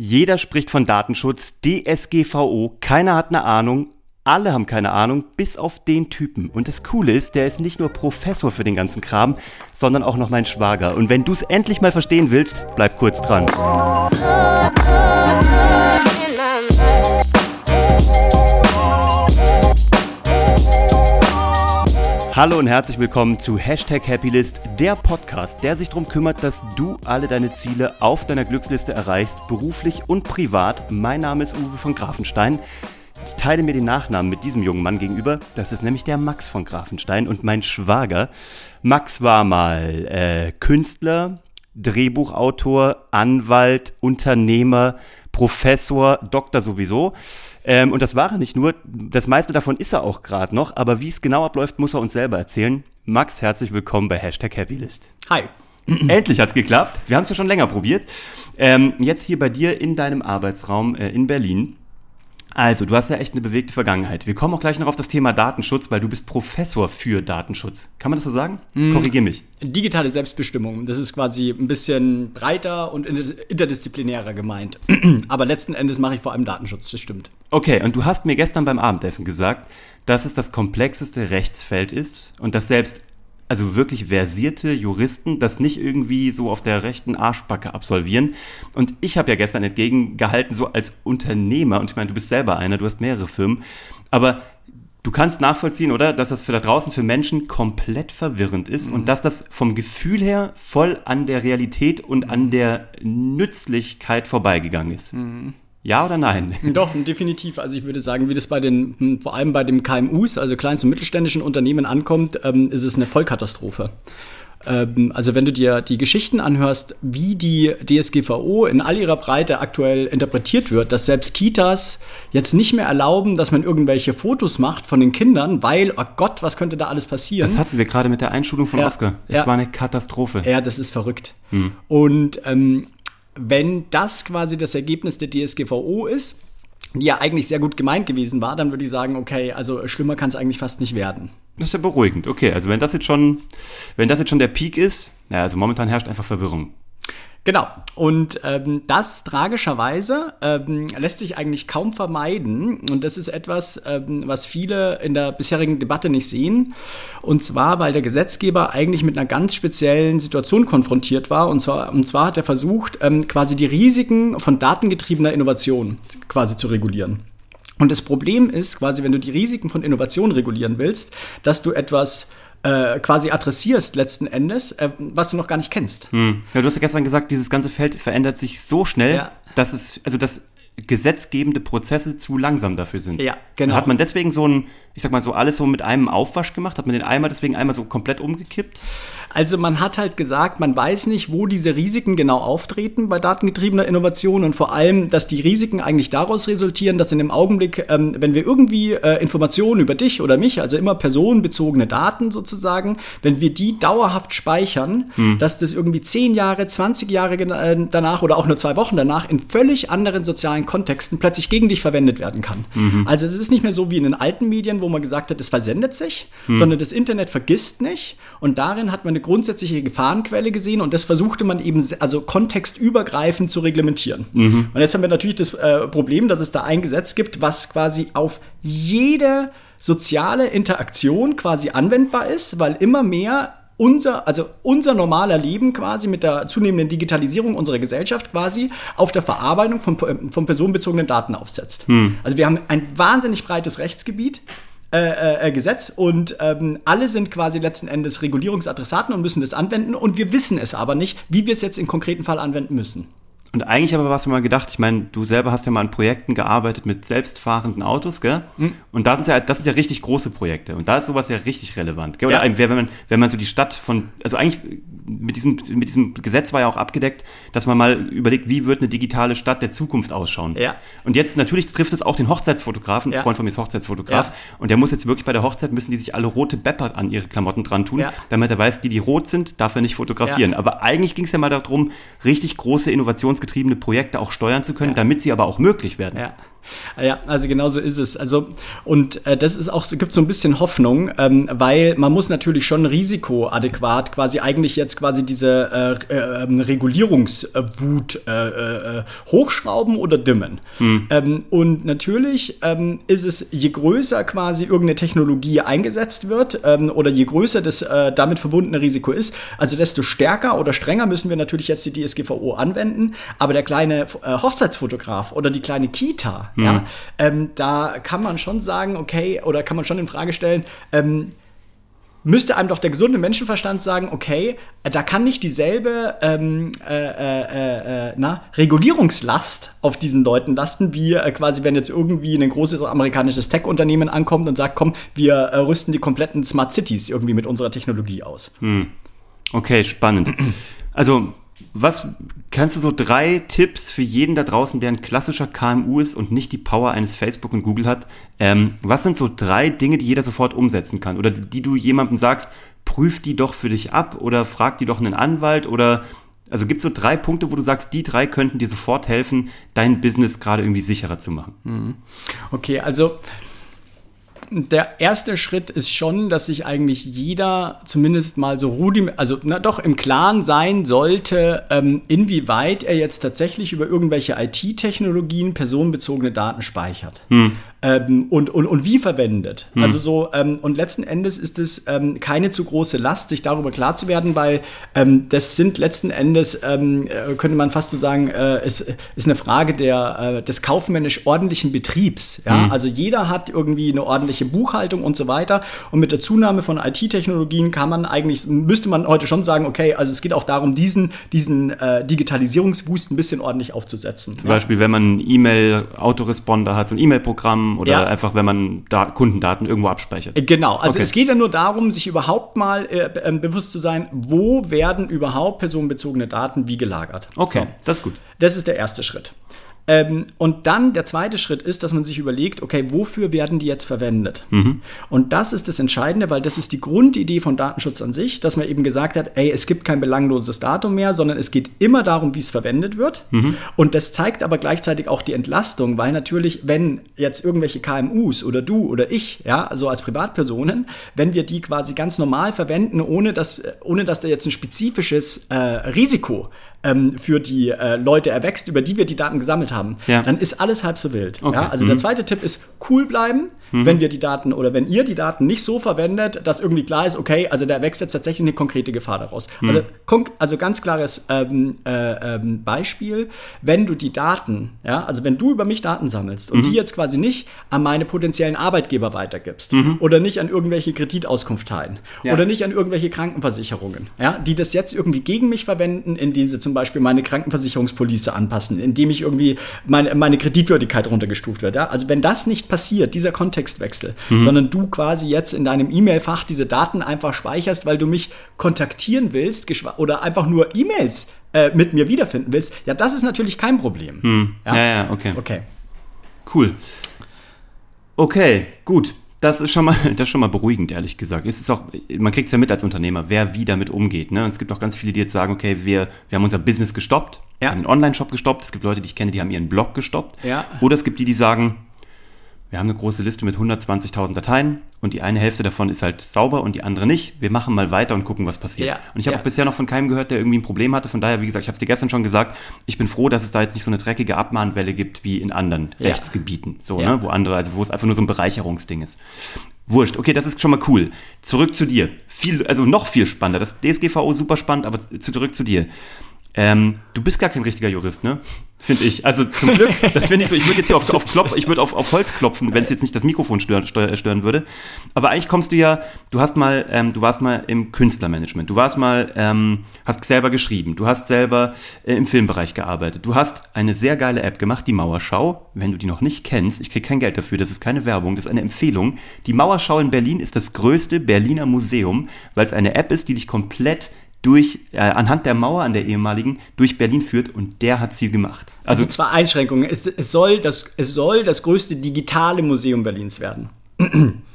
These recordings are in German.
Jeder spricht von Datenschutz, DSGVO, keiner hat eine Ahnung, alle haben keine Ahnung, bis auf den Typen. Und das Coole ist, der ist nicht nur Professor für den ganzen Kram, sondern auch noch mein Schwager. Und wenn du es endlich mal verstehen willst, bleib kurz dran. Hallo und herzlich willkommen zu Hashtag Happylist, der Podcast, der sich darum kümmert, dass du alle deine Ziele auf deiner Glücksliste erreichst, beruflich und privat. Mein Name ist Uwe von Grafenstein. Ich teile mir den Nachnamen mit diesem jungen Mann gegenüber. Das ist nämlich der Max von Grafenstein und mein Schwager. Max war mal äh, Künstler, Drehbuchautor, Anwalt, Unternehmer, Professor, Doktor sowieso. Ähm, und das war er nicht nur, das meiste davon ist er auch gerade noch, aber wie es genau abläuft, muss er uns selber erzählen. Max, herzlich willkommen bei Hashtag Happylist. Hi. Endlich hat's geklappt. Wir haben es ja schon länger probiert. Ähm, jetzt hier bei dir in deinem Arbeitsraum äh, in Berlin. Also, du hast ja echt eine bewegte Vergangenheit. Wir kommen auch gleich noch auf das Thema Datenschutz, weil du bist Professor für Datenschutz. Kann man das so sagen? Mm. Korrigier mich. Digitale Selbstbestimmung, das ist quasi ein bisschen breiter und interdisziplinärer gemeint. Aber letzten Endes mache ich vor allem Datenschutz, das stimmt. Okay, und du hast mir gestern beim Abendessen gesagt, dass es das komplexeste Rechtsfeld ist und dass selbst also wirklich versierte Juristen das nicht irgendwie so auf der rechten Arschbacke absolvieren. Und ich habe ja gestern entgegengehalten, so als Unternehmer, und ich meine, du bist selber einer, du hast mehrere Firmen, aber du kannst nachvollziehen, oder, dass das für da draußen für Menschen komplett verwirrend ist mhm. und dass das vom Gefühl her voll an der Realität und an der Nützlichkeit vorbeigegangen ist. Mhm. Ja oder nein? Doch, definitiv. Also ich würde sagen, wie das bei den, hm, vor allem bei den KMUs, also kleinen und mittelständischen Unternehmen ankommt, ähm, ist es eine Vollkatastrophe. Ähm, also wenn du dir die Geschichten anhörst, wie die DSGVO in all ihrer Breite aktuell interpretiert wird, dass selbst Kitas jetzt nicht mehr erlauben, dass man irgendwelche Fotos macht von den Kindern, weil, oh Gott, was könnte da alles passieren? Das hatten wir gerade mit der Einschulung von ja, Oscar. Es ja. war eine Katastrophe. Ja, das ist verrückt. Hm. Und ähm, wenn das quasi das Ergebnis der DSGVO ist, die ja eigentlich sehr gut gemeint gewesen war, dann würde ich sagen, okay, also schlimmer kann es eigentlich fast nicht werden. Das ist ja beruhigend. Okay, also wenn das jetzt schon, wenn das jetzt schon der Peak ist, ja, also momentan herrscht einfach Verwirrung. Genau. Und ähm, das tragischerweise ähm, lässt sich eigentlich kaum vermeiden. Und das ist etwas, ähm, was viele in der bisherigen Debatte nicht sehen. Und zwar, weil der Gesetzgeber eigentlich mit einer ganz speziellen Situation konfrontiert war. Und zwar, und zwar hat er versucht, ähm, quasi die Risiken von datengetriebener Innovation quasi zu regulieren. Und das Problem ist quasi, wenn du die Risiken von Innovation regulieren willst, dass du etwas äh, quasi adressierst letzten Endes, äh, was du noch gar nicht kennst. Hm. Ja, du hast ja gestern gesagt, dieses ganze Feld verändert sich so schnell, ja. dass es, also dass gesetzgebende Prozesse zu langsam dafür sind. Ja, genau. Hat man deswegen so ein, ich sag mal so alles so mit einem Aufwasch gemacht? Hat man den Eimer deswegen einmal so komplett umgekippt? Also man hat halt gesagt, man weiß nicht, wo diese Risiken genau auftreten bei datengetriebener Innovation und vor allem, dass die Risiken eigentlich daraus resultieren, dass in dem Augenblick, ähm, wenn wir irgendwie äh, Informationen über dich oder mich, also immer personenbezogene Daten sozusagen, wenn wir die dauerhaft speichern, hm. dass das irgendwie zehn Jahre, 20 Jahre äh, danach oder auch nur zwei Wochen danach in völlig anderen sozialen Kontexten plötzlich gegen dich verwendet werden kann. Mhm. Also es ist nicht mehr so wie in den alten Medien, wo man gesagt hat, es versendet sich, mhm. sondern das Internet vergisst nicht und darin hat man eine grundsätzliche Gefahrenquelle gesehen und das versuchte man eben also kontextübergreifend zu reglementieren. Mhm. Und jetzt haben wir natürlich das äh, Problem, dass es da ein Gesetz gibt, was quasi auf jede soziale Interaktion quasi anwendbar ist, weil immer mehr unser, also unser normaler Leben quasi mit der zunehmenden Digitalisierung unserer Gesellschaft quasi auf der Verarbeitung von, von personenbezogenen Daten aufsetzt. Hm. Also wir haben ein wahnsinnig breites Rechtsgebiet, äh, äh, äh, Gesetz und ähm, alle sind quasi letzten Endes Regulierungsadressaten und müssen das anwenden und wir wissen es aber nicht, wie wir es jetzt im konkreten Fall anwenden müssen. Und eigentlich aber was mal gedacht, ich meine, du selber hast ja mal an Projekten gearbeitet mit selbstfahrenden Autos, gell? Mhm. Und da sind ja, das sind ja richtig große Projekte. Und da ist sowas ja richtig relevant, gell? Oder ja. wenn man, wenn man so die Stadt von, also eigentlich mit diesem, mit diesem Gesetz war ja auch abgedeckt, dass man mal überlegt, wie wird eine digitale Stadt der Zukunft ausschauen. Ja. Und jetzt natürlich trifft es auch den Hochzeitsfotografen, ja. ein Freund von mir ist Hochzeitsfotograf, ja. und der muss jetzt wirklich bei der Hochzeit müssen die sich alle rote Bepper an ihre Klamotten dran tun, ja. damit er weiß, die, die rot sind, darf er nicht fotografieren. Aber eigentlich ging es ja mal darum, richtig große Innovations innovationsgetriebene Projekte auch steuern zu können, damit sie aber auch möglich werden. Ja. Ja, also genau so ist es. Also, und äh, das ist auch so, gibt so ein bisschen Hoffnung, ähm, weil man muss natürlich schon risikoadäquat quasi eigentlich jetzt quasi diese äh, äh, ähm, Regulierungswut äh, äh, hochschrauben oder dimmen. Hm. Ähm, und natürlich ähm, ist es, je größer quasi irgendeine Technologie eingesetzt wird ähm, oder je größer das äh, damit verbundene Risiko ist, also desto stärker oder strenger müssen wir natürlich jetzt die DSGVO anwenden. Aber der kleine Hochzeitsfotograf oder die kleine Kita, Mhm. Ja, ähm, da kann man schon sagen, okay, oder kann man schon in Frage stellen, ähm, müsste einem doch der gesunde Menschenverstand sagen, okay, äh, da kann nicht dieselbe ähm, äh, äh, äh, na, Regulierungslast auf diesen Leuten lasten, wie äh, quasi, wenn jetzt irgendwie ein großes amerikanisches Tech-Unternehmen ankommt und sagt, komm, wir äh, rüsten die kompletten Smart Cities irgendwie mit unserer Technologie aus. Hm. Okay, spannend. Also was kannst du so drei Tipps für jeden da draußen, der ein klassischer KMU ist und nicht die Power eines Facebook und Google hat? Ähm, was sind so drei Dinge, die jeder sofort umsetzen kann oder die du jemandem sagst, prüf die doch für dich ab oder frag die doch einen Anwalt oder also gibt es so drei Punkte, wo du sagst, die drei könnten dir sofort helfen, dein Business gerade irgendwie sicherer zu machen. Mhm. Okay, also der erste Schritt ist schon, dass sich eigentlich jeder zumindest mal so rudimentär, also na, doch im Klaren sein sollte, ähm, inwieweit er jetzt tatsächlich über irgendwelche IT-Technologien personenbezogene Daten speichert. Hm ähm, und, und, und wie verwendet. Hm. Also so, ähm, und letzten Endes ist es ähm, keine zu große Last, sich darüber klar zu werden, weil ähm, das sind letzten Endes, ähm, äh, könnte man fast so sagen, äh, ist, ist eine Frage der, äh, des kaufmännisch ordentlichen Betriebs. Ja? Hm. Also jeder hat irgendwie eine ordentliche Buchhaltung und so weiter. Und mit der Zunahme von IT-Technologien kann man eigentlich, müsste man heute schon sagen, okay, also es geht auch darum, diesen, diesen äh, Digitalisierungsboost ein bisschen ordentlich aufzusetzen. Zum ja? Beispiel, wenn man E-Mail-Autoresponder hat, so ein E-Mail-Programm, oder ja. einfach, wenn man da Kundendaten irgendwo abspeichert? Genau, also okay. es geht ja nur darum, sich überhaupt mal äh, ähm, bewusst zu sein, wo werden überhaupt personenbezogene Daten wie gelagert. Okay, so. das ist gut. Das ist der erste Schritt. Ähm, und dann der zweite Schritt ist, dass man sich überlegt, okay, wofür werden die jetzt verwendet? Mhm. Und das ist das Entscheidende, weil das ist die Grundidee von Datenschutz an sich, dass man eben gesagt hat, ey, es gibt kein belangloses Datum mehr, sondern es geht immer darum, wie es verwendet wird. Mhm. Und das zeigt aber gleichzeitig auch die Entlastung, weil natürlich, wenn jetzt irgendwelche KMUs oder du oder ich, ja, also als Privatpersonen, wenn wir die quasi ganz normal verwenden, ohne dass, ohne dass da jetzt ein spezifisches äh, Risiko ähm, für die äh, Leute erwächst, über die wir die Daten gesammelt haben, ja. dann ist alles halb so wild. Okay. Ja? Also mhm. der zweite Tipp ist cool bleiben, mhm. wenn wir die Daten oder wenn ihr die Daten nicht so verwendet, dass irgendwie klar ist, okay, also da erwächst jetzt tatsächlich eine konkrete Gefahr daraus. Mhm. Also, also ganz klares ähm, äh, ähm, Beispiel, wenn du die Daten, ja, also wenn du über mich Daten sammelst und die mhm. jetzt quasi nicht an meine potenziellen Arbeitgeber weitergibst mhm. oder nicht an irgendwelche Kreditauskunftteilen ja. oder nicht an irgendwelche Krankenversicherungen, ja, die das jetzt irgendwie gegen mich verwenden, indem sie zum Beispiel meine Krankenversicherungspolice anpassen, indem ich irgendwie meine, meine Kreditwürdigkeit runtergestuft wird. Ja? Also wenn das nicht passiert, dieser Kontextwechsel, mhm. sondern du quasi jetzt in deinem E-Mail-Fach diese Daten einfach speicherst, weil du mich kontaktieren willst oder einfach nur E-Mails äh, mit mir wiederfinden willst, ja, das ist natürlich kein Problem. Mhm. Ja? ja, ja, okay. Okay. Cool. Okay, gut. Das ist schon mal, das ist schon mal beruhigend, ehrlich gesagt. Es ist auch, man kriegt es ja mit als Unternehmer, wer wie damit umgeht. Ne? Und es gibt auch ganz viele, die jetzt sagen, okay, wir, wir haben unser Business gestoppt, ja. haben einen Online-Shop gestoppt. Es gibt Leute, die ich kenne, die haben ihren Blog gestoppt. Ja. Oder es gibt die, die sagen, wir haben eine große Liste mit 120.000 Dateien und die eine Hälfte davon ist halt sauber und die andere nicht. Wir machen mal weiter und gucken, was passiert. Ja, und ich habe ja. auch bisher noch von keinem gehört, der irgendwie ein Problem hatte. Von daher, wie gesagt, ich habe es dir gestern schon gesagt, ich bin froh, dass es da jetzt nicht so eine dreckige Abmahnwelle gibt wie in anderen ja. Rechtsgebieten, so, ne, wo andere, also wo es einfach nur so ein Bereicherungsding ist. Wurscht, okay, das ist schon mal cool. Zurück zu dir. Viel, also noch viel spannender. Das DSGVO super spannend, aber zurück zu dir. Ähm, du bist gar kein richtiger Jurist, ne? Finde ich. Also zum Glück, das finde ich so. Ich würde jetzt hier auf, auf, Klopf, ich würde auf, auf Holz klopfen, wenn es jetzt nicht das Mikrofon stören, stören würde. Aber eigentlich kommst du ja, du hast mal, ähm, du warst mal im Künstlermanagement, du warst mal, ähm, hast selber geschrieben, du hast selber äh, im Filmbereich gearbeitet, du hast eine sehr geile App gemacht, die Mauerschau. Wenn du die noch nicht kennst, ich kriege kein Geld dafür, das ist keine Werbung, das ist eine Empfehlung. Die Mauerschau in Berlin ist das größte Berliner Museum, weil es eine App ist, die dich komplett durch, äh, anhand der Mauer an der ehemaligen durch Berlin führt und der hat sie gemacht. Also, also zwei Einschränkungen. Es, es, soll das, es soll das größte digitale Museum Berlins werden.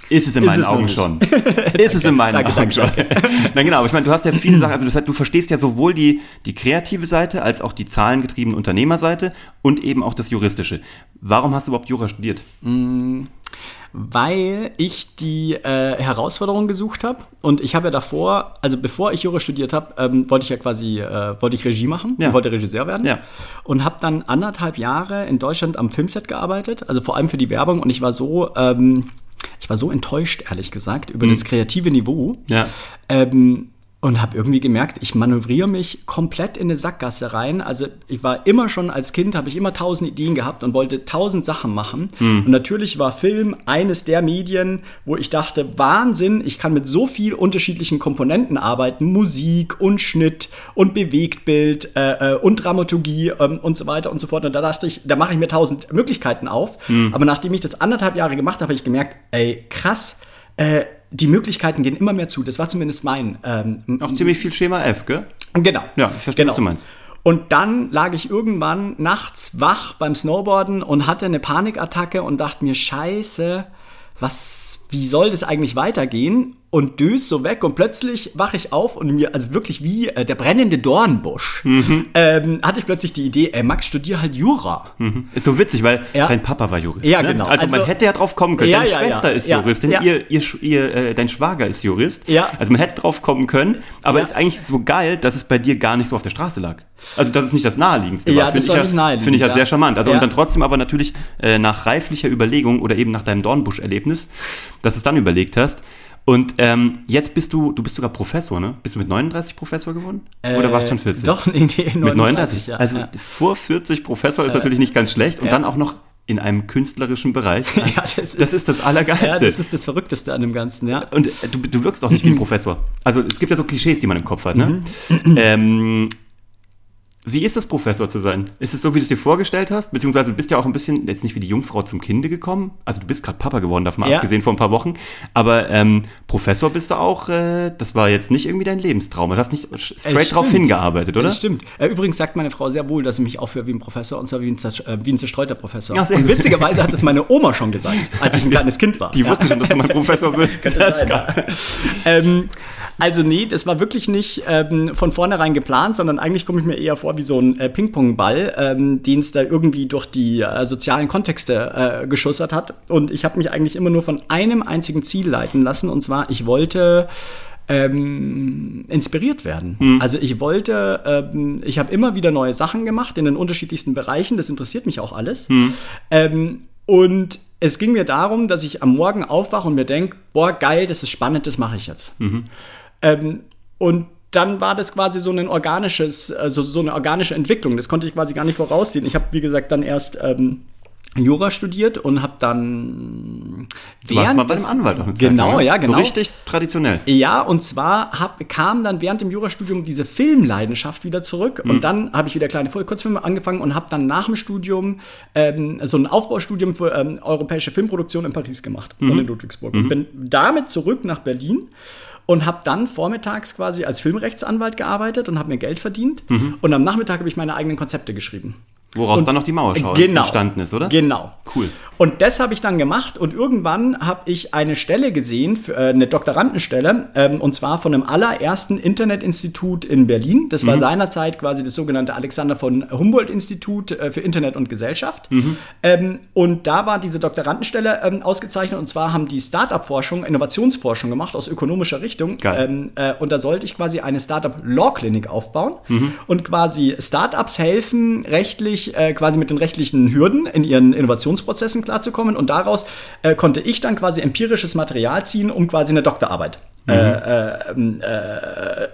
Ist es in meinen es Augen nicht. schon. Ist es in meinen Danke, Augen danke, schon. Na genau, aber ich meine, du hast ja viele Sachen, also das heißt, du verstehst ja sowohl die, die kreative Seite als auch die zahlengetriebene Unternehmerseite und eben auch das Juristische. Warum hast du überhaupt Jura studiert? Weil ich die äh, Herausforderung gesucht habe und ich habe ja davor, also bevor ich Jura studiert habe, ähm, wollte ich ja quasi, äh, wollte ich Regie machen, Ja. wollte Regisseur werden Ja. und habe dann anderthalb Jahre in Deutschland am Filmset gearbeitet, also vor allem für die Werbung und ich war so, ähm, ich war so enttäuscht, ehrlich gesagt, über das kreative Niveau. Ja. Ähm, und habe irgendwie gemerkt, ich manövriere mich komplett in eine Sackgasse rein. Also ich war immer schon als Kind, habe ich immer tausend Ideen gehabt und wollte tausend Sachen machen. Und natürlich war Film eines der Medien, wo ich dachte, Wahnsinn, ich kann mit so viel unterschiedlichen Komponenten arbeiten. Musik und Schnitt und Bewegtbild äh, äh, und Dramaturgie ähm, und so weiter und so fort. Und da dachte ich, da mache ich mir tausend Möglichkeiten auf. Aber nachdem ich das anderthalb Jahre gemacht habe, habe ich gemerkt, ey, krass, äh, die Möglichkeiten gehen immer mehr zu. Das war zumindest mein. Ähm, Auch ziemlich viel Schema F, gell? genau. Ja, ich verstehe, was du meinst. Und dann lag ich irgendwann nachts wach beim Snowboarden und hatte eine Panikattacke und dachte mir, scheiße, was, wie soll das eigentlich weitergehen? Und dös so weg und plötzlich wache ich auf und mir, also wirklich wie äh, der brennende Dornbusch, Mhm. ähm, hatte ich plötzlich die Idee, ey Max, studier halt Jura. Ist so witzig, weil Ja. dein Papa war Jurist. Ja, ne? genau. Also, man Also- hätte ja drauf kommen können. Ja, Deine ja, Schwester ist Juristin, ja. Ihr, ihr, ihr, äh, dein Schwager ist Jurist. Ja. Also man hätte drauf kommen können, aber ist eigentlich so geil, dass es bei dir gar nicht so auf der Straße lag. Also dass es nicht das naheliegendste Ja, das Finde ich, nicht ja, finde ich ja sehr charmant. Also und dann trotzdem aber natürlich äh, nach reiflicher Überlegung oder eben nach deinem Dornbusch-Erlebnis, dass du es dann überlegt hast. Und ähm, jetzt bist du, du bist sogar Professor, ne? Bist du mit 39 Professor geworden? oder warst du schon 40? Äh, Doch, nee, nee, 39, Mit 39? ja. also ja. vor 40 Professor ist natürlich nicht ganz schlecht. Und ja. dann auch noch in einem künstlerischen Bereich. Ja, das das ist das Allergeilste. Ja, das ist das Verrückteste an dem Ganzen, ja. und äh, du, du wirkst auch nicht wie ein Professor. Also es gibt ja so Klischees, die man im Kopf hat. Ne? ähm, wie ist es, Professor zu sein? Ist es so, wie du es dir vorgestellt hast? Beziehungsweise du bist ja auch ein bisschen, jetzt nicht wie die Jungfrau zum Kinde gekommen. Also du bist gerade Papa geworden, davon Ja. abgesehen vor ein paar Wochen. Aber ähm, Professor bist du auch, äh, das war jetzt nicht irgendwie dein Lebenstraum. Du hast nicht straight Es drauf hingearbeitet, oder? Das stimmt. Äh, übrigens sagt meine Frau sehr wohl, dass sie mich aufhöre wie ein Professor und zwar wie ein, äh, wie ein zerstreuter Professor. Ja, und witzigerweise hat das meine Oma schon gesagt, als ich ein kleines Kind war. Die Ja. wussten schon, dass du mal Professor wirst. Das sein, ähm, also nee, das war wirklich nicht ähm, von vornherein geplant, sondern eigentlich komme ich mir eher vor wie so ein äh, Ping-Pong-Ball, ähm, den es da irgendwie durch die äh, sozialen Kontexte äh, geschussert hat. Und ich habe mich eigentlich immer nur von einem einzigen Ziel leiten lassen, und zwar ich wollte ähm, inspiriert werden. Also ich wollte, ähm, ich habe immer wieder neue Sachen gemacht in den unterschiedlichsten Bereichen, das interessiert mich auch alles. Ähm, und es ging mir darum, dass ich am Morgen aufwache und mir denke, boah, geil, das ist spannend, das mache ich jetzt. Ähm, und dann war das quasi so ein organisches, also so eine organische Entwicklung. Das konnte ich quasi gar nicht voraussehen. Ich habe, wie gesagt, dann erst ähm, Jura studiert und habe dann Du warst mal bei des- einem Anwalt auch eine Zeit Genau, ne? ja, genau. So richtig traditionell. Ja, und zwar hab, kam dann während dem Jurastudium diese Filmleidenschaft wieder zurück. Mhm. Und dann habe ich wieder kleine Kurzfilme angefangen und habe dann nach dem Studium ähm, so ein Aufbaustudium für ähm, europäische Filmproduktion in Paris gemacht Mhm. und in Ludwigsburg. Und bin damit zurück nach Berlin und habe dann vormittags quasi als Filmrechtsanwalt gearbeitet und habe mir Geld verdient. Mhm. Und am Nachmittag habe ich meine eigenen Konzepte geschrieben. Woraus Und- dann noch die Mauerschau Genau. entstanden ist, oder? Genau. Cool. Und das habe ich dann gemacht und irgendwann habe ich eine Stelle gesehen, äh, eine Doktorandenstelle, ähm, und zwar von einem allerersten Internetinstitut in Berlin. Das Mhm. war seinerzeit quasi das sogenannte Alexander von Humboldt-Institut äh, für Internet und Gesellschaft. Mhm. Ähm, und da war diese Doktorandenstelle ähm, ausgezeichnet und zwar haben die Startup-Forschung, Innovationsforschung gemacht aus ökonomischer Richtung. Geil. Äh, und da sollte ich quasi eine Startup-Law-Klinik aufbauen Mhm. und quasi Startups helfen, rechtlich, äh, quasi mit den rechtlichen Hürden in ihren Innovationsprozessen klarzukommen. Und daraus äh, konnte ich dann quasi empirisches Material ziehen, um quasi eine Doktorarbeit Mhm. äh, äh, äh,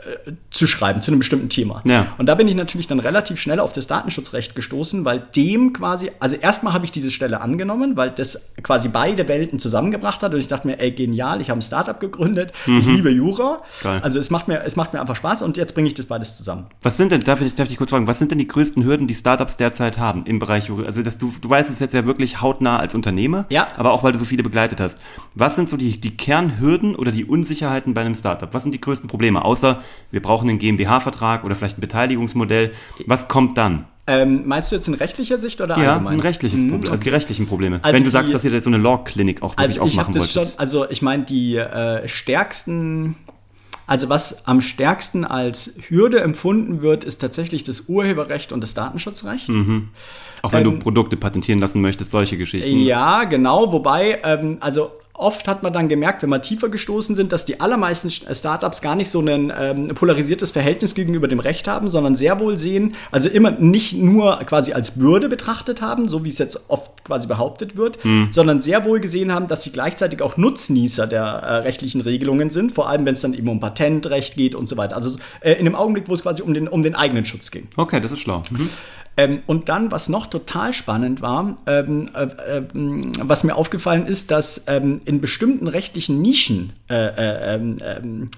zu schreiben zu einem bestimmten Thema. Ja. Und da bin ich natürlich dann relativ schnell auf das Datenschutzrecht gestoßen, weil dem quasi, also erstmal habe ich diese Stelle angenommen, weil das quasi beide Welten zusammengebracht hat und ich dachte mir, ey, genial, ich habe ein Startup gegründet, ich liebe Jura. Mhm. Geil. Also es macht, mir, es macht mir einfach Spaß und jetzt bringe ich das beides zusammen. Was sind denn, darf ich, darf ich kurz fragen, was sind denn die größten Hürden, die Startups derzeit haben im Bereich Juri? Also das, du, du weißt es jetzt ja wirklich hautnah als Unternehmer, Ja. aber auch weil du so viele begleitet hast. Was sind so die, die Kernhürden oder die Unsicherheiten bei einem Startup? Was sind die größten Probleme? Außer wir brauchen einen GmbH-Vertrag oder vielleicht ein Beteiligungsmodell. Was kommt dann? Ähm, meinst du jetzt in rechtlicher Sicht oder Ja, allgemein? ein rechtliches Mhm, Problem, also die rechtlichen Probleme. Also Wenn du die- sagst, dass ihr so eine Law-Klinik auch wirklich Also aufmachen schon, also ich meine die äh, stärksten, also was am stärksten als Hürde empfunden wird, ist tatsächlich das Urheberrecht und das Datenschutzrecht. Auch wenn du ähm, Produkte patentieren lassen möchtest, solche Geschichten. Ja, genau. Wobei, ähm, also oft hat man dann gemerkt, wenn wir tiefer gestoßen sind, dass die allermeisten St- Startups gar nicht so ein ähm, polarisiertes Verhältnis gegenüber dem Recht haben, sondern sehr wohl sehen, also immer nicht nur quasi als Bürde betrachtet haben, so wie es jetzt oft quasi behauptet wird, sondern sehr wohl gesehen haben, dass sie gleichzeitig auch Nutznießer der äh, rechtlichen Regelungen sind, vor allem wenn es dann eben um Patentrecht geht und so weiter. Also äh, in dem Augenblick, wo es quasi um den, um den eigenen Schutz ging. Okay, das ist schlau. Mhm. Ähm, und dann, was noch total spannend war, ähm, äh, ähm, was mir aufgefallen ist, dass ähm, in bestimmten rechtlichen Nischen, äh, äh, ähm, ähm,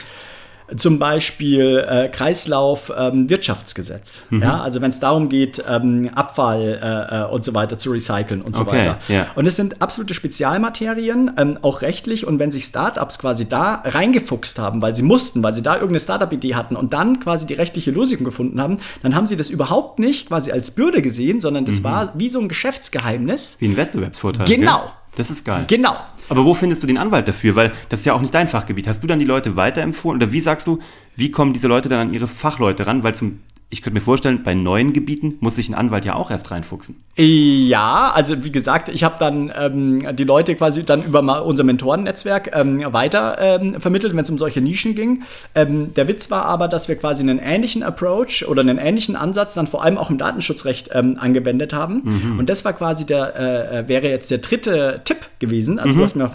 zum Beispiel äh, Kreislauf ähm, Wirtschaftsgesetz, ja, also wenn es darum geht, ähm, Abfall äh, äh, und so weiter zu recyceln und so Okay, weiter. ja. Und es sind absolute Spezialmaterien, ähm, auch rechtlich. Und wenn sich Startups quasi da reingefuchst haben, weil sie mussten, weil sie da irgendeine Startup-Idee hatten und dann quasi die rechtliche Lösung gefunden haben, dann haben sie das überhaupt nicht quasi als Bürde gesehen, sondern Mhm. das war wie so ein Geschäftsgeheimnis. Wie ein Wettbewerbsvorteil. Genau. Gell? Das ist geil. Genau. Aber wo findest du den Anwalt dafür? Weil das ist ja auch nicht dein Fachgebiet. Hast du dann die Leute weiterempfohlen? Oder wie sagst du, wie kommen diese Leute dann an ihre Fachleute ran? Weil zum, ich könnte mir vorstellen, bei neuen Gebieten muss sich ein Anwalt ja auch erst reinfuchsen. Ja, also wie gesagt, ich habe dann ähm, die Leute quasi dann über mal unser Mentorennetzwerk ähm, weiter ähm, vermittelt, wenn es um solche Nischen ging. Ähm, der Witz war aber, dass wir quasi einen ähnlichen Approach oder einen ähnlichen Ansatz dann vor allem auch im Datenschutzrecht ähm, angewendet haben. Und das war quasi der, äh, äh, wäre jetzt der dritte Tipp gewesen. Also du hast mir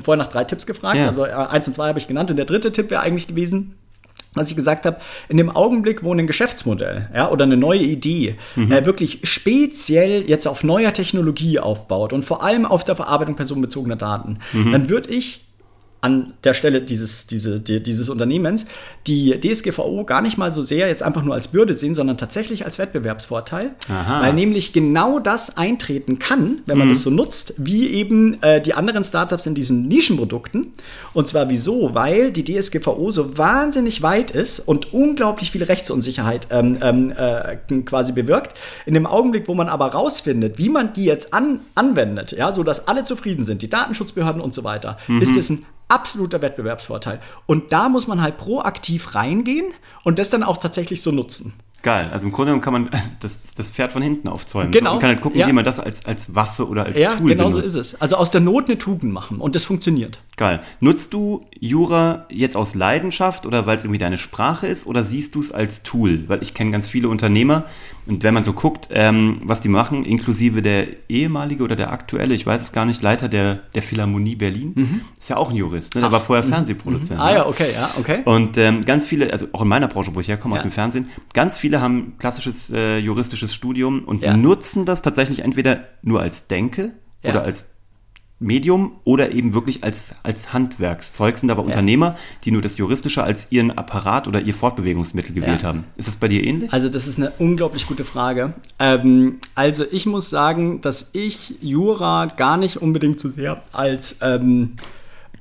vorher nach drei Tipps gefragt. Ja. Also äh, eins und zwei habe ich genannt und der dritte Tipp wäre eigentlich gewesen, was ich gesagt habe, in dem Augenblick, wo ein Geschäftsmodell ja, oder eine neue Idee äh, wirklich speziell jetzt auf neuer Technologie aufbaut und vor allem auf der Verarbeitung personenbezogener Daten, dann würde ich an der Stelle dieses, diese, die, dieses Unternehmens die DSGVO gar nicht mal so sehr jetzt einfach nur als Bürde sehen, sondern tatsächlich als Wettbewerbsvorteil, Aha. weil nämlich genau das eintreten kann, wenn man das so nutzt, wie eben äh, die anderen Startups in diesen Nischenprodukten. Und zwar wieso? Weil die DSGVO so wahnsinnig weit ist und unglaublich viel Rechtsunsicherheit ähm, ähm, äh, quasi bewirkt. In dem Augenblick, wo man aber rausfindet, wie man die jetzt an, anwendet, ja, so dass alle zufrieden sind, die Datenschutzbehörden und so weiter, ist es ein absoluter Wettbewerbsvorteil. Und da muss man halt proaktiv reingehen und das dann auch tatsächlich so nutzen. Geil. Also im Grunde genommen kann man das, das Pferd von hinten aufzäumen. Genau. Man kann halt gucken, Ja. wie man das als, als Waffe oder als Ja, Tool genau so benutzt. ist es. Also aus der Not eine Tugend machen und das funktioniert. Geil. Nutzt du Jura jetzt aus Leidenschaft oder weil es irgendwie deine Sprache ist oder siehst du es als Tool? Weil ich kenne ganz viele Unternehmer und wenn man so guckt, ähm, was die machen, inklusive der ehemalige oder der aktuelle, ich weiß es gar nicht, Leiter der, der Philharmonie Berlin, ist ja auch ein Jurist. Ne? Der war vorher Fernsehproduzent. Mhm. Ah ne? ja, okay, ja, okay. Und ähm, ganz viele, also auch in meiner Branche, wo ich herkomme, aus Ja. dem Fernsehen, ganz viele haben klassisches äh, juristisches Studium und Ja. nutzen das tatsächlich entweder nur als Denke Ja. oder als Medium oder eben wirklich als, als Handwerkszeug, sind aber Unternehmer, die nur das Juristische als ihren Apparat oder ihr Fortbewegungsmittel gewählt Ja. haben. Ist das bei dir ähnlich? Also das ist eine unglaublich gute Frage. Ähm, also ich muss sagen, dass ich Jura gar nicht unbedingt so sehr als ähm,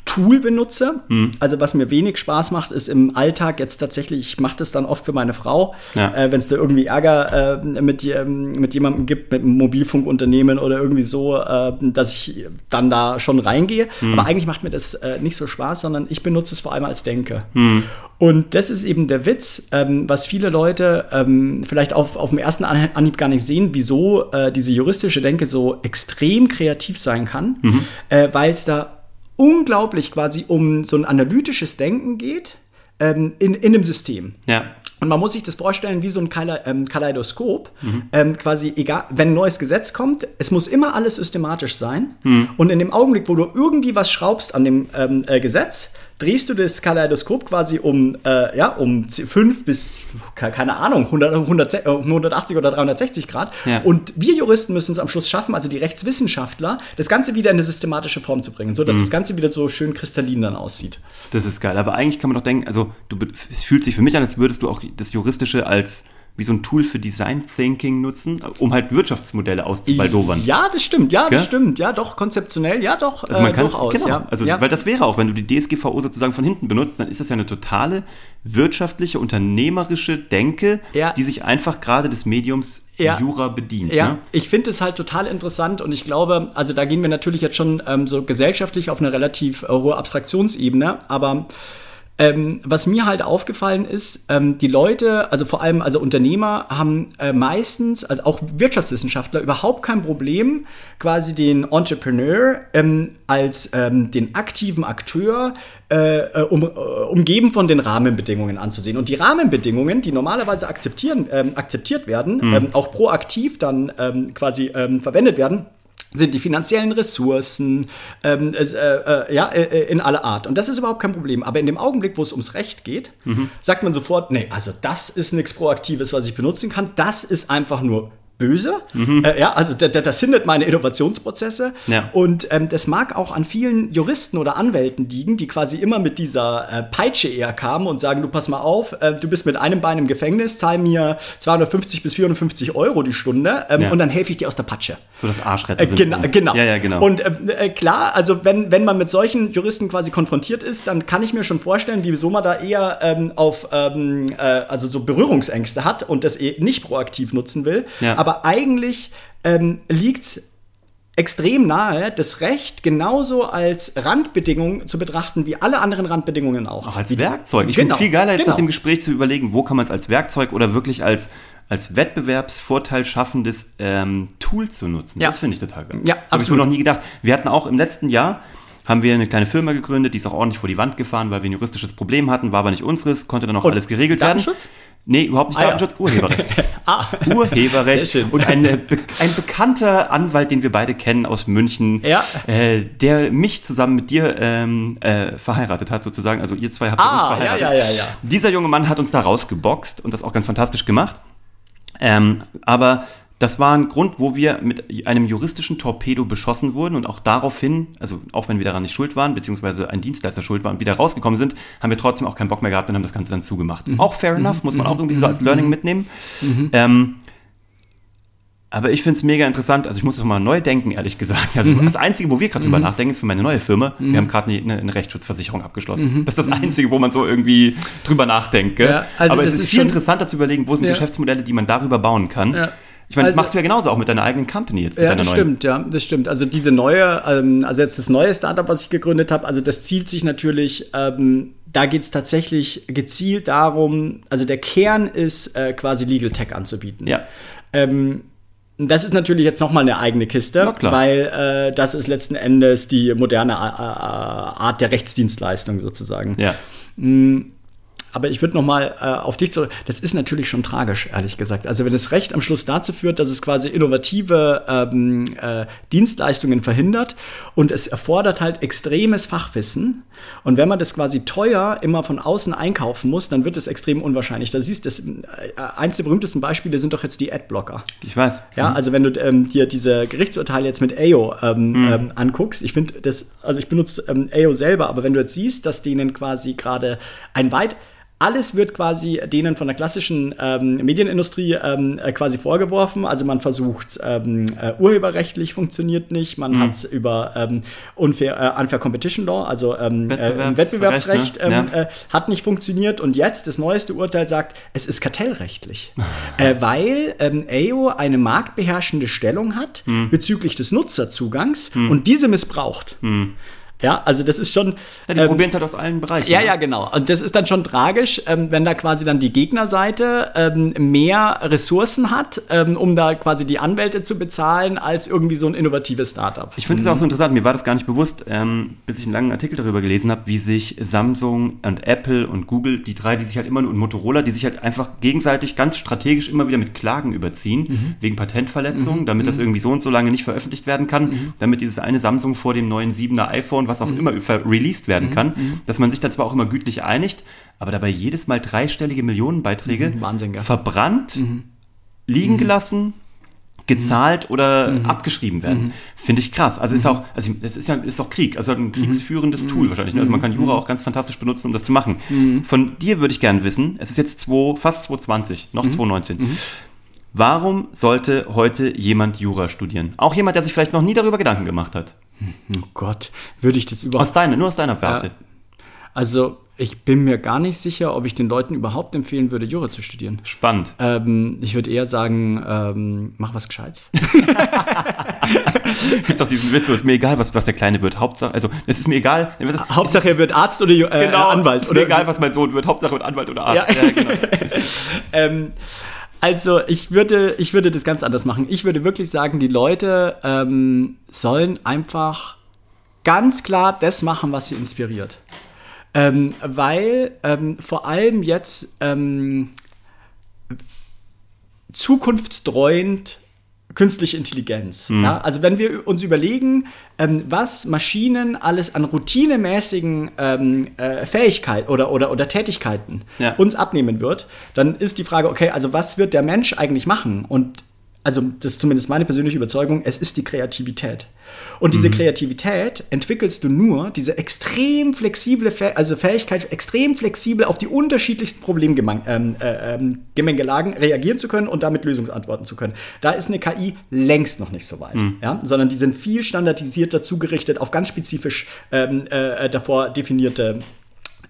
Tool benutze. Hm. Also was mir wenig Spaß macht, ist im Alltag jetzt tatsächlich, ich mache das dann oft für meine Frau, Ja. äh, wenn es da irgendwie Ärger äh, mit, ähm, mit jemandem gibt, mit einem Mobilfunkunternehmen oder irgendwie so, äh, dass ich dann da schon reingehe. Hm. Aber eigentlich macht mir das äh, nicht so Spaß, sondern ich benutze es vor allem als Denke. Hm. Und das ist eben der Witz, ähm, was viele Leute ähm, vielleicht auf, auf dem ersten An- Anhieb gar nicht sehen, wieso äh, diese juristische Denke so extrem kreativ sein kann, äh, weil es da unglaublich quasi um so ein analytisches Denken geht ähm, in, in einem System. Ja. Und man muss sich das vorstellen wie so ein Kale ähm, Kaleidoskop. Ähm, quasi egal, wenn ein neues Gesetz kommt, es muss immer alles systematisch sein. Und in dem Augenblick, wo du irgendwie was schraubst an dem ähm, äh, Gesetz, drehst du das Kaleidoskop quasi um, äh, ja, um 5 bis, ke- keine Ahnung, 100, 100, äh, 180 oder 360 Grad. Ja. Und wir Juristen müssen es am Schluss schaffen, also die Rechtswissenschaftler, das Ganze wieder in eine systematische Form zu bringen, sodass das Ganze wieder so schön kristallin dann aussieht. Das ist geil. Aber eigentlich kann man doch denken, also du, es fühlt sich für mich an, als würdest du auch das Juristische als wie so ein Tool für Design Thinking nutzen, um halt Wirtschaftsmodelle auszubaldowern. Ja, das stimmt, ja, das stimmt, ja, doch, konzeptionell, ja, doch, also man äh, kann durchaus, genau, ja. also ja. weil das wäre auch, wenn du die DSGVO sozusagen von hinten benutzt, dann ist das ja eine totale wirtschaftliche, unternehmerische Denke, Ja. die sich einfach gerade des Mediums Ja. Jura bedient. Ja, Ne? ich finde es halt total interessant und ich glaube, also da gehen wir natürlich jetzt schon ähm, so gesellschaftlich auf eine relativ äh, hohe Abstraktionsebene, aber ähm, was mir halt aufgefallen ist, ähm, die Leute, also vor allem also Unternehmer, haben äh, meistens, also auch Wirtschaftswissenschaftler, überhaupt kein Problem, quasi den Entrepreneur ähm, als ähm, den aktiven Akteur äh, äh, um, äh, umgeben von den Rahmenbedingungen anzusehen. Und die Rahmenbedingungen, die normalerweise akzeptieren, ähm, akzeptiert werden, ähm, auch proaktiv dann quasi verwendet werden, sind die finanziellen Ressourcen, ähm, äh, äh, ja, äh, in aller Art. Und das ist überhaupt kein Problem. Aber in dem Augenblick, wo es ums Recht geht, sagt man sofort, nee, also das ist nichts Proaktives, was ich benutzen kann. Das ist einfach nur böse. Äh, ja, also da- da- das hindert meine Innovationsprozesse. Ja. Und ähm, das mag auch an vielen Juristen oder Anwälten liegen, die quasi immer mit dieser äh, Peitsche eher kamen und sagen, du pass mal auf, äh, du bist mit einem Bein im Gefängnis, zahl mir 250 bis 450 Euro die Stunde ähm, Ja. und dann helfe ich dir aus der Patsche. So das Arschretter. Äh, genau, genau. Ja, ja, genau. Und äh, äh, klar, also wenn, wenn man mit solchen Juristen quasi konfrontiert ist, dann kann ich mir schon vorstellen, wieso man da eher ähm, auf ähm, äh, also so Berührungsängste hat und das eh nicht proaktiv nutzen will. Ja. Aber eigentlich ähm, liegt es extrem nahe, das Recht genauso als Randbedingung zu betrachten wie alle anderen Randbedingungen auch. Auch als Werkzeug. Ich finde Genau, es viel geiler, jetzt genau. nach dem Gespräch zu überlegen, wo kann man es als Werkzeug oder wirklich als, als Wettbewerbsvorteil schaffendes ähm, Tool zu nutzen. Ja. Das finde ich total geil. Ja, Habe ich so noch nie gedacht. Wir hatten auch im letzten Jahr haben wir eine kleine Firma gegründet, die ist auch ordentlich vor die Wand gefahren, weil wir ein juristisches Problem hatten, war aber nicht unseres, konnte dann auch Und alles geregelt Datenschutz? werden. Nee, überhaupt nicht Ah, ja. Datenschutz, Urheberrecht. Ah. Urheberrecht. Und ein, äh, ein bekannter Anwalt, den wir beide kennen aus München, Ja. äh, der mich zusammen mit dir ähm, äh, verheiratet hat, sozusagen. Also ihr zwei habt Ah, uns ja, verheiratet. ja, ja, ja. Dieser junge Mann hat uns da rausgeboxt und das auch ganz fantastisch gemacht. Ähm, aber das war ein Grund, wo wir mit einem juristischen Torpedo beschossen wurden und auch daraufhin, also auch wenn wir daran nicht schuld waren, beziehungsweise ein Dienstleister schuld war und wieder rausgekommen sind, haben wir trotzdem auch keinen Bock mehr gehabt und haben das Ganze dann zugemacht. Auch fair enough, muss man auch irgendwie so als Learning mitnehmen. Ähm, aber ich finde es mega interessant. Also ich muss das mal neu denken, ehrlich gesagt. Also das Einzige, wo wir gerade drüber nachdenken, ist für meine neue Firma. Wir haben gerade eine, eine Rechtsschutzversicherung abgeschlossen. Das ist das Einzige, wo man so irgendwie drüber nachdenkt. Ja, also Aber es ist ist viel interessanter zu überlegen, wo sind Ja. Geschäftsmodelle, die man darüber bauen kann. Ja. Ich meine, das Also- machst du ja genauso auch mit deiner eigenen Company jetzt. Mit Ja, das neuen. stimmt, ja, das stimmt. Also diese neue, ähm, also jetzt das neue Startup, was ich gegründet habe, also das zielt sich natürlich, ähm, da geht es tatsächlich gezielt darum, also der Kern ist äh, quasi Legal Tech anzubieten. Ja. Ähm, das ist natürlich jetzt nochmal eine eigene Kiste, weil äh, das ist letzten Endes die moderne äh, äh, Art der Rechtsdienstleistung sozusagen. Ja. Aber ich würde noch mal äh, auf dich zurück. Das ist natürlich schon tragisch, ehrlich gesagt. Also wenn das Recht am Schluss dazu führt, dass es quasi innovative ähm, äh, Dienstleistungen verhindert und es erfordert halt extremes Fachwissen. Und wenn man das quasi teuer immer von außen einkaufen muss, dann wird es extrem unwahrscheinlich. Da siehst du, das, äh, eins der berühmtesten Beispiele sind doch jetzt die Adblocker. Ich weiß. Ja, also wenn du ähm, dir diese Gerichtsurteile jetzt mit AO ähm, ähm, anguckst, ich finde das, also ich benutze ähm, AO selber, aber wenn du jetzt siehst, dass denen quasi gerade ein weit alles wird quasi denen von der klassischen ähm, Medienindustrie ähm, äh, quasi vorgeworfen. Also man versucht, ähm, äh, urheberrechtlich funktioniert nicht, man hat es über ähm, unfair, äh, Unfair Competition Law, also ähm, äh, Wettbewerbsrecht, Wettbewerbsrecht, ne? ähm, Ja. äh, hat nicht funktioniert und jetzt das neueste Urteil sagt, es ist kartellrechtlich, äh, weil AO eine marktbeherrschende Stellung hat Hm. bezüglich des Nutzerzugangs und diese missbraucht. Ja, also das ist schon. Ja, die ähm, probieren es halt aus allen Bereichen. ja, ne? ja, genau. Und das ist dann schon tragisch, ähm, wenn da quasi dann die Gegnerseite ähm, mehr Ressourcen hat, ähm, um da quasi die Anwälte zu bezahlen, als irgendwie so ein innovatives Startup. Ich finde es auch so interessant, mir war das gar nicht bewusst, ähm, bis ich einen langen Artikel darüber gelesen habe, wie sich Samsung und Apple und Google, die drei, die sich halt immer nur, und Motorola, die sich halt einfach gegenseitig ganz strategisch immer wieder mit Klagen überziehen, wegen Patentverletzungen, damit das irgendwie so und so lange nicht veröffentlicht werden kann, damit dieses eine Samsung vor dem neuen 7er iPhone, was auch immer, ver- released werden kann, dass man sich da zwar auch immer gütlich einigt, aber dabei jedes Mal dreistellige Millionenbeiträge Wahnsinn, gell? verbrannt, liegen gelassen, gezahlt oder abgeschrieben werden. Finde ich krass. Also ist auch, also es ist ja ist auch Krieg, also ein kriegsführendes Tool wahrscheinlich. ne? Also man kann Jura auch ganz fantastisch benutzen, um das zu machen. Von dir würde ich gerne wissen, es ist jetzt zwei, fast 2020, noch 2019. Warum sollte heute jemand Jura studieren? Auch jemand, der sich vielleicht noch nie darüber Gedanken gemacht hat. Oh Gott, würde ich das überhaupt Aus deiner, nur aus deiner Warte. Also, ich bin mir gar nicht sicher, ob ich den Leuten überhaupt empfehlen würde, Jura zu studieren. Spannend. Ähm, ich würde eher sagen, ähm, mach was Gescheites. Gibt's auch diesen Witz, so ist mir egal, was, was der Kleine wird. Hauptsache, also es ist mir egal. Hauptsache, er wird Arzt oder äh, genau, Anwalt. Ist mir oder egal, was mein Sohn wird. Hauptsache wird Anwalt oder Arzt. Ja. Ja, genau. ähm, also ich würde, ich würde das ganz anders machen. Ich würde wirklich sagen, die Leute ähm, sollen einfach ganz klar das machen, was sie inspiriert. Ähm, weil ähm, vor allem jetzt ähm, zukunftstreuend künstliche Intelligenz. Ja? Also wenn wir uns überlegen, ähm, was Maschinen alles an routinemäßigen ähm, äh, Fähigkeiten oder, oder, oder Tätigkeiten Ja. uns abnehmen wird, dann ist die Frage, okay, also was wird der Mensch eigentlich machen? Und also das ist zumindest meine persönliche Überzeugung, es ist die Kreativität. Und diese Kreativität entwickelst du nur, diese extrem flexible, also Fähigkeit, extrem flexibel auf die unterschiedlichsten Problemgemengelagen äh, ähm, reagieren zu können und damit Lösungsantworten zu können. Da ist eine KI längst noch nicht so weit, ja? sondern die sind viel standardisierter zugerichtet auf ganz spezifisch ähm, äh, davor definierte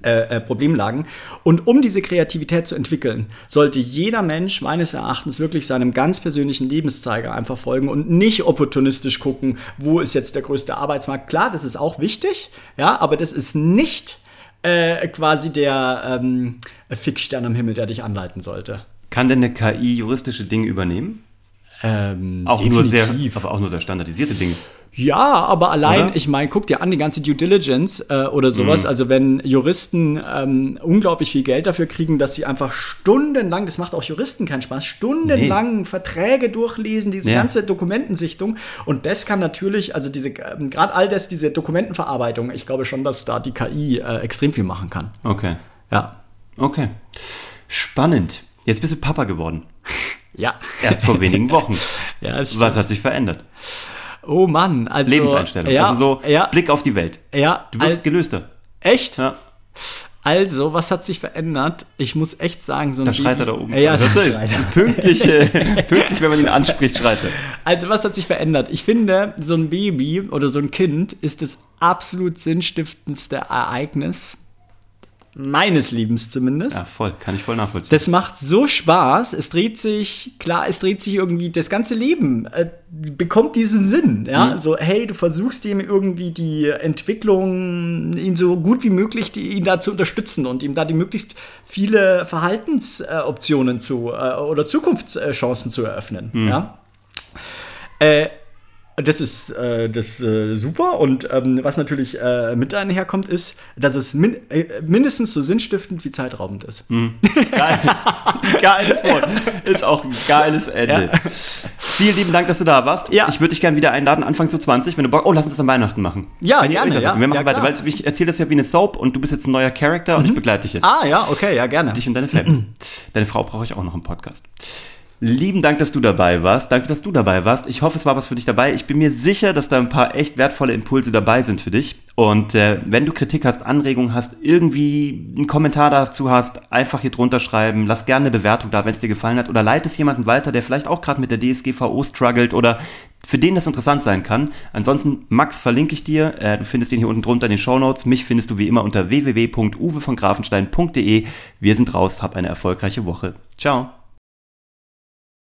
äh, äh, Problemlagen. Und um diese Kreativität zu entwickeln, sollte jeder Mensch meines Erachtens wirklich seinem ganz persönlichen Lebenszeiger einfach folgen und nicht opportunistisch gucken, wo ist jetzt der größte Arbeitsmarkt. Klar, das ist auch wichtig, ja, aber das ist nicht äh, quasi der ähm, Fixstern am Himmel, der dich anleiten sollte. Kann denn eine KI juristische Dinge übernehmen? Ähm, Auch nur sehr, definitiv. aber auch nur sehr standardisierte Dinge. Ja, aber allein, Oder? ich meine, guck dir an, die ganze Due Diligence äh, oder sowas. Mhm. Also wenn Juristen ähm, unglaublich viel Geld dafür kriegen, dass sie einfach stundenlang, das macht auch Juristen keinen Spaß, stundenlang Verträge durchlesen, diese Ja. ganze Dokumentensichtung. Und das kann natürlich, also diese, ähm, gerade all das, diese Dokumentenverarbeitung, ich glaube schon, dass da die KI äh, extrem viel machen kann. Okay. Ja. Okay. Spannend. Jetzt bist du Papa geworden. Ja. Erst vor wenigen Wochen. Ja, Was hat sich verändert? Oh Mann, also. Lebenseinstellung. Ja, also so ja, Blick auf die Welt. ja. Du wirkst al- gelöster. echt? Ja. Also, was hat sich verändert? Ich muss echt sagen, so ein Da schreit er da oben. Ja, da das ist pünktlich, äh, pünktlich, wenn man ihn anspricht, schreit er. Also, was hat sich verändert? Ich finde, so ein Baby oder so ein Kind ist das absolut sinnstiftendste Ereignis meines Lebens zumindest. Ja, voll. Kann ich voll nachvollziehen. Das macht so Spaß. Es dreht sich, klar, es dreht sich irgendwie, das ganze Leben äh, bekommt diesen Sinn. Ja, Mhm. so, hey, du versuchst ihm irgendwie die Entwicklung, ihm so gut wie möglich, die, ihn da zu unterstützen und ihm da die möglichst viele Verhaltensoptionen zu äh, oder Zukunftschancen zu eröffnen. Mhm. Ja. Das ist äh, das äh, super und ähm, was natürlich äh, mit einherkommt, ist, dass es min äh, mindestens so sinnstiftend wie zeitraubend ist. Geil. Geiles Wort. Ist auch ein geiles Ende. Vielen lieben Dank, dass du da warst. Ja. Ich würde dich gerne wieder einladen, Anfang zu 20, wenn du Bock Oh, lass uns das an Weihnachten machen. Ja, Wenn gerne, ja. Wir machen Ja, weiter, weil ich erzähle das ja wie eine Soap und du bist jetzt ein neuer Charakter und ich begleite dich jetzt. Ah, ja, okay, ja, gerne. Dich und deine Family. Deine Frau brauche ich auch noch im Podcast. Lieben Dank, dass du dabei warst. Danke, dass du dabei warst. Ich hoffe, es war was für dich dabei. Ich bin mir sicher, dass da ein paar echt wertvolle Impulse dabei sind für dich. Und äh, wenn du Kritik hast, Anregungen hast, irgendwie einen Kommentar dazu hast, einfach hier drunter schreiben. Lass gerne eine Bewertung da, wenn es dir gefallen hat. Oder leite es jemanden weiter, der vielleicht auch gerade mit der DSGVO struggelt oder für den das interessant sein kann. Ansonsten, Max verlinke ich dir. Äh, du findest den hier unten drunter in den Shownotes. Mich findest du wie immer unter www.uwe von grafenstein.de. Wir sind raus. Hab eine erfolgreiche Woche. Ciao.